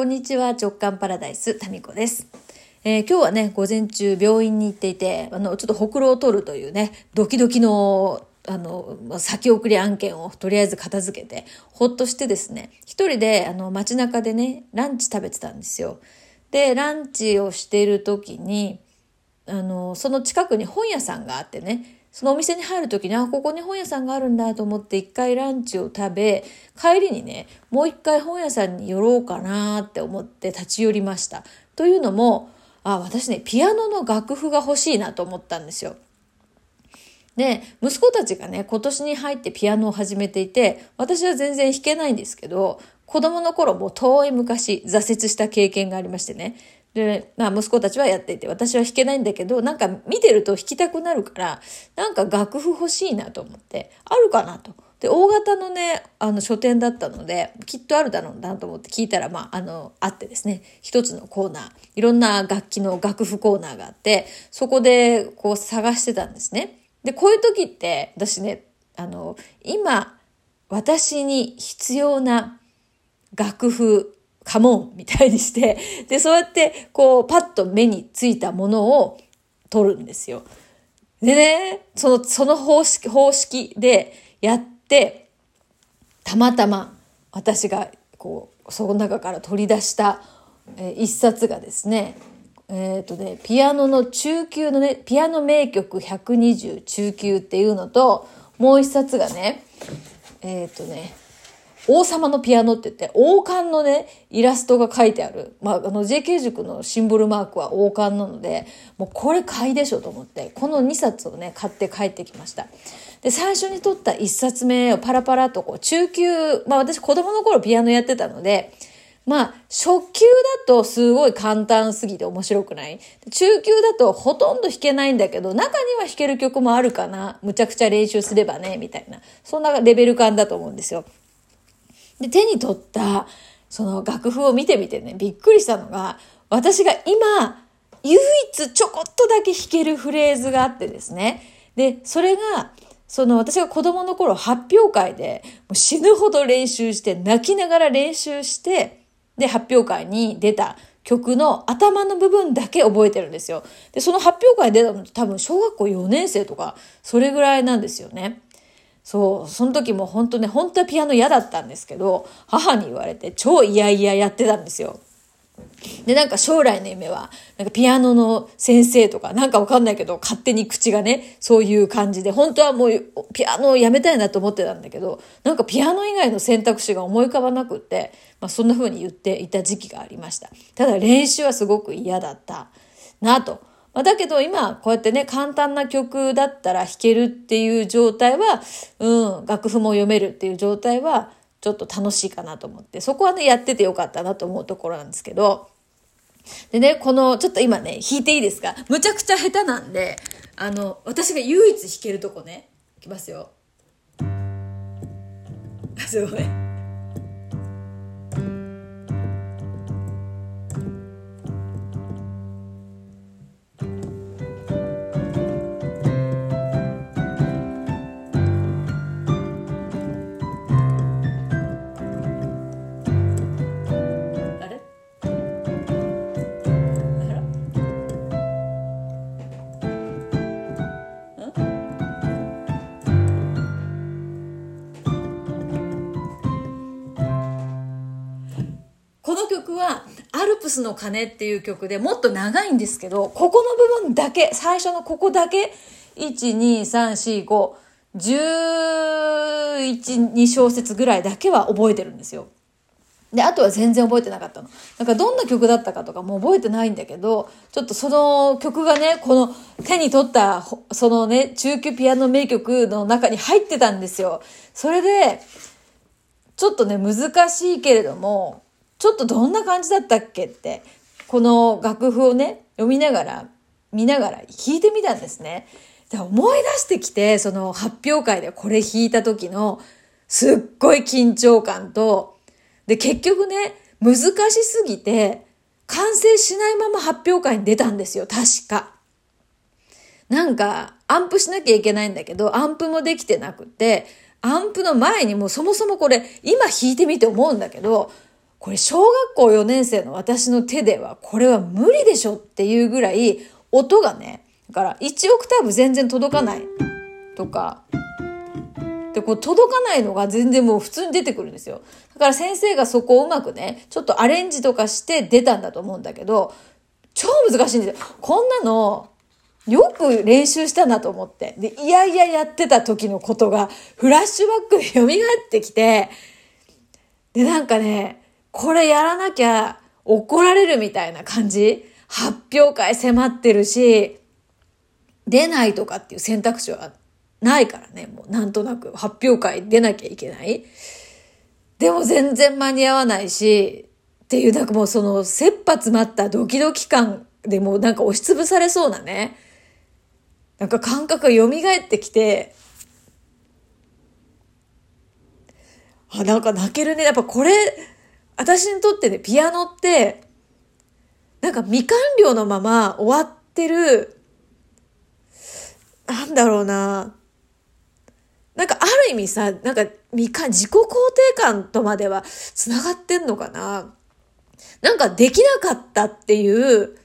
こんにちは、直感パラダイス、タミコです。えー、今日はね、午前中病院に行っていて、あの、ちょっとほくろを取るというね、ドキドキの、あの、先送り案件をとりあえず片付けて、ほっとしてですね、一人で、あの、街中でね、ランチ食べてたんですよ。で、ランチをしている時に、あの、その近くに本屋さんがあってね、そのお店に入る時に、あ、ここに本屋さんがあるんだと思って一回ランチを食べ、帰りにね、もう一回本屋さんに寄ろうかなって思って立ち寄りました。というのも、あ、私ね、ピアノの楽譜が欲しいなと思ったんですよ。で、息子たちがね、今年に入ってピアノを始めていて、私は全然弾けないんですけど、子供の頃も遠い昔挫折した経験がありましてね。で、まあ息子たちはやっていて、私は弾けないんだけど、なんか見てると弾きたくなるから、なんか楽譜欲しいなと思って、あるかなと。で、大型のね、あの書店だったので、きっとあるだろうなと思って聞いたら、まあ、あの、あってですね、一つのコーナー、いろんな楽器の楽譜コーナーがあって、そこでこう探してたんですね。で、こういう時って、私ね、あの、今、私に必要な楽譜カモンみたいにして、で、そうやって、こう、パッと目についたものを取るんですよ。でね、その、その方式、方式でやって、たまたま私が、こう、その中から取り出した、えー、一冊がですね、えっ、ー、とね、ピアノの中級のね、ピアノ名曲120中級っていうのと、もう一冊がね、えっ、ー、とね、王様のピアノって言って、王冠のね、イラストが書いてある。まあ、あの、JK 塾のシンボルマークは王冠なので、もうこれ買いでしょと思って、この2冊をね、買って帰ってきました。で、最初に取った1冊目をパラパラとこう、中級、まあ私子供の頃ピアノやってたので、まあ、初級だとすごい簡単すぎて面白くない？中級だとほとんど弾けないんだけど、中には弾ける曲もあるかなむちゃくちゃ練習すればね、みたいな。そんなレベル感だと思うんですよ。で、手に取った、その楽譜を見てみてね、びっくりしたのが、私が今、唯一ちょこっとだけ弾けるフレーズがあってですね。で、それが、その私が子供の頃発表会で死ぬほど練習して泣きながら練習してで発表会に出た曲の頭の部分だけ覚えてるんですよ。で、その発表会に出たの多分小学校4年生とかそれぐらいなんですよね。そう、その時も本当ね、本当はピアノ嫌だったんですけど、母に言われて超嫌々やってたんですよ。で、なんか将来の夢は、なんかピアノの先生とか、なんかわかんないけど、勝手に口がね、そういう感じで、本当はもうピアノをやめたいなと思ってたんだけど、なんかピアノ以外の選択肢が思い浮かばなくって、まあそんな風に言っていた時期がありました。ただ練習はすごく嫌だったなと。まあ、だけど今こうやってね、簡単な曲だったら弾けるっていう状態は、うん、楽譜も読めるっていう状態は、ちょっと楽しいかなと思って、そこはね、やっててよかったなと思うところなんですけど、でね、この、ちょっと今ね、弾いていいですか？むちゃくちゃ下手なんで、あの、私が唯一弾けるとこね、いきますよ。あすごい。曲は、アルプスの鐘っていう曲でもっと長いんですけど、ここの部分だけ、最初のここだけ、1、2、3、4、5、11、2小節ぐらいだけは覚えてるんですよ。で、あとは全然覚えてなかったの。なんかどんな曲だったかとかも覚えてないんだけど、ちょっとその曲がね、この手に取った、そのね、中級ピアノ名曲の中に入ってたんですよ。それで、ちょっとね、難しいけれども、ちょっとどんな感じだったっけって、この楽譜をね、読みながら、見ながら弾いてみたんですね。で思い出してきて、その発表会でこれ弾いた時の、すっごい緊張感と、で、結局ね、難しすぎて、完成しないまま発表会に出たんですよ、確か。なんか、アンプしなきゃいけないんだけど、アンプもできてなくて、アンプの前にもそもそもこれ、今弾いてみて思うんだけど、これ小学校4年生の私の手ではこれは無理でしょっていうぐらい音がね、だから1オクターブ全然届かないとか、で、こう届かないのが全然もう普通に出てくるんですよ。だから先生がそこをうまくね、ちょっとアレンジとかして出たんだと思うんだけど、超難しいんですよ。こんなの、よく練習したなと思って。で、いやいややってた時のことが、フラッシュバックで蘇ってきて、で、なんかね、これやらなきゃ怒られるみたいな感じ？発表会迫ってるし、出ないとかっていう選択肢はないからね、もうなんとなく発表会出なきゃいけない。でも全然間に合わないし、っていうなんかもうその切羽詰まったドキドキ感でもうなんか押しつぶされそうなね、なんか感覚が蘇ってきて、あ、なんか泣けるね。やっぱこれ、私にとってね、ピアノって、なんか未完了のまま終わってる、なんだろうな。なんかある意味さ、なんか未完、自己肯定感とまでは繋がってんのかな。なんかできなかったっていう、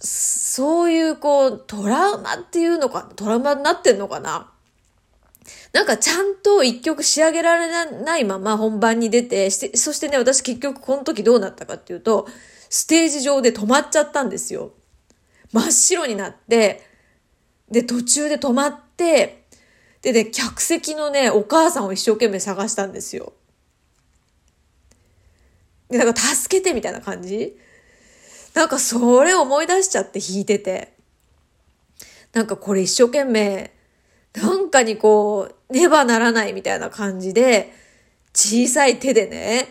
そういうこう、トラウマっていうのか、トラウマになってんのかななんかちゃんと一曲仕上げられないまま本番に出て、してそしてね、私結局この時どうなったかっていうと、ステージ上で止まっちゃったんですよ。真っ白になって、で、途中で止まって、でね、客席のね、お母さんを一生懸命探したんですよ。で、なんか助けてみたいな感じ？なんかそれ思い出しちゃって弾いてて。なんかこれ一生懸命、なんかにこう、ねばならないみたいな感じで、小さい手でね、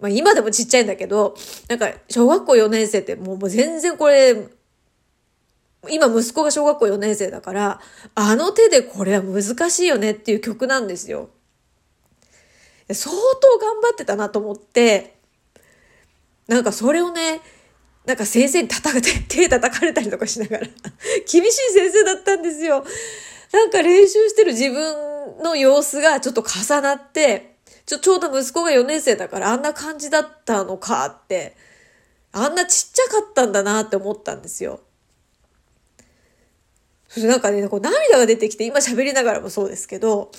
まあ今でもちっちゃいんだけど、なんか小学校4年生ってもう全然これ、今息子が小学校4年生だから、あの手でこれは難しいよねっていう曲なんですよ。相当頑張ってたなと思って、なんかそれをね、なんか先生に叩く、手叩かれたりとかしながら 厳しい先生だったんですよ。なんか練習してる自分の様子がちょっと重なって、ちょ、ちょうど息子が4年生だからあんな感じだったのかって、あんなちっちゃかったんだなって思ったんですよ。それなんかね、こう涙が出てきて、今喋りながらもそうですけど、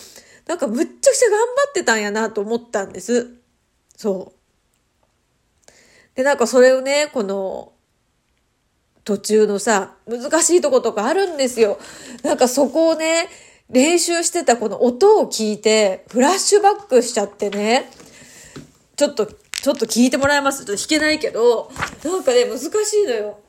なんかむっちゃくちゃ頑張ってたんやなと思ったんです。そう。で、なんかそれをね、この、途中のさ、難しいとことかあるんですよ。なんかそこをね、練習してたこの音を聞いて、フラッシュバックしちゃってね、ちょっと、ちょっと聞いてもらえます？ちょっと弾けないけど、なんかね、難しいのよ。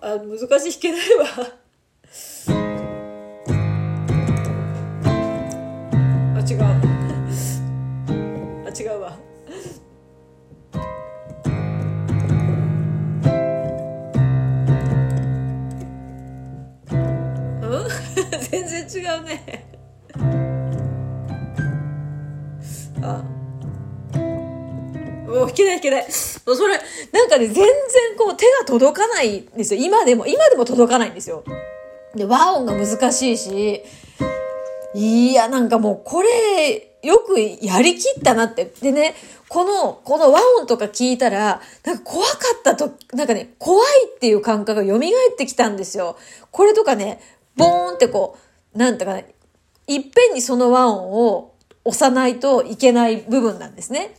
あ？難しい。弾けないわ。違うねあもう弾けない弾けない。もうそれ、なんかね、全然こう手が届かないんですよ。今でも、今でも届かないんですよ。で、和音が難しいし、いや、なんかもうこれ、よくやりきったなって。でね、この、この和音とか聞いたら、なんか怖かったと、なんかね、怖いっていう感覚が蘇ってきたんですよ。これとかね、ボーンってこう、なんとかね、いっぺんにその和音を押さないといけない部分なんですね。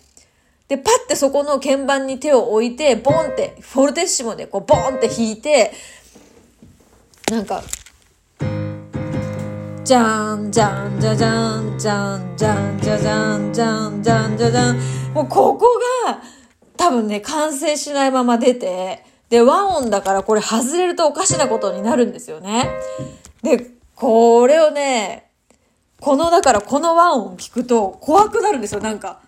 で、パッてそこの鍵盤に手を置いて、ボンって、フォルテッシモでこう、ボンって弾いて、なんか、じゃんじゃんじゃじゃんじゃんじゃんじゃじゃんじゃんじゃんじゃじゃん。もうここが、多分ね、完成しないまま出て、で、和音だからこれ外れるとおかしなことになるんですよね。で、これをね、この、だからこの和音聞くと怖くなるんですよ、なんか。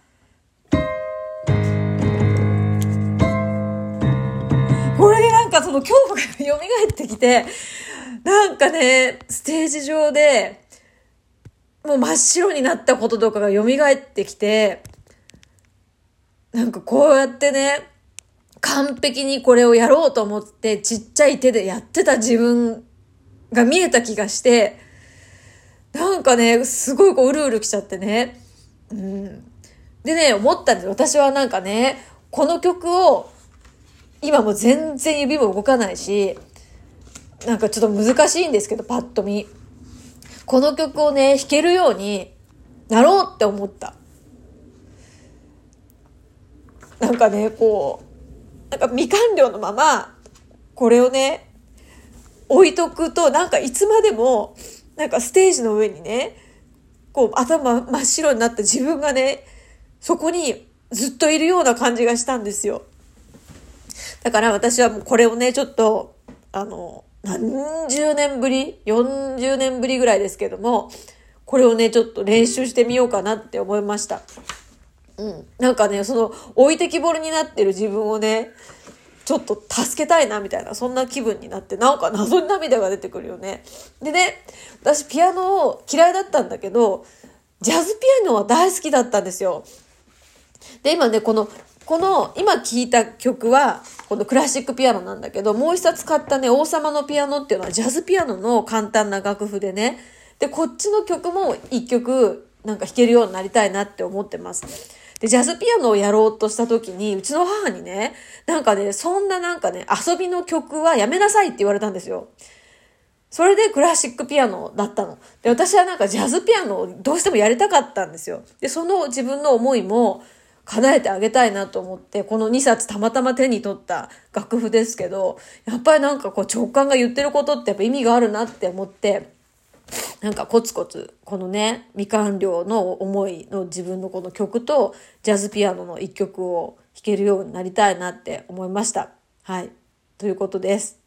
これでなんかその恐怖が蘇ってきて、なんかね、ステージ上で、もう真っ白になったこととかが蘇ってきて、なんかこうやってね、完璧にこれをやろうと思ってちっちゃい手でやってた自分が見えた気がして、なんかね、すごいこううるうるきちゃってね。うん。でね、思ったんです私はなんかね、この曲を、今も全然指も動かないし、なんかちょっと難しいんですけど、パッと見。この曲をね、弾けるようになろうって思った。なんかね、こう、なんか未完了のまま、これをね、置いとくと、なんかいつまでも、なんかステージの上にね、こう頭真っ白になった自分がね、そこにずっといるような感じがしたんですよ。だから私はもうこれをね、ちょっと、あの、何十年ぶり ?40 年ぶりぐらいですけども、これをね、ちょっと練習してみようかなって思いました。うん。なんかね、その置いてきぼりになってる自分をね、ちょっと助けたいなみたいな、そんな気分になって、なんか謎に涙が出てくるよね。でね、私ピアノを嫌いだったんだけど、ジャズピアノは大好きだったんですよ。で、今ね、この、この、今聴いた曲は、このクラシックピアノなんだけど、もう一冊買ったね、王様のピアノっていうのはジャズピアノの簡単な楽譜でね、で、こっちの曲も一曲、なんか弾けるようになりたいなって思ってます。で、ジャズピアノをやろうとした時に、うちの母にね、なんかね、そんななんかね、遊びの曲はやめなさいって言われたんですよ。それでクラシックピアノだったの。で、私はなんかジャズピアノをどうしてもやりたかったんですよ。で、その自分の思いも叶えてあげたいなと思って、この2冊たまたま手に取った楽譜ですけど、やっぱりなんかこう直感が言ってることってやっぱ意味があるなって思って、なんかコツコツ、このね、未完了の思いの自分のこの曲と、ジャズピアノの一曲を弾けるようになりたいなって思いました。はい。ということです。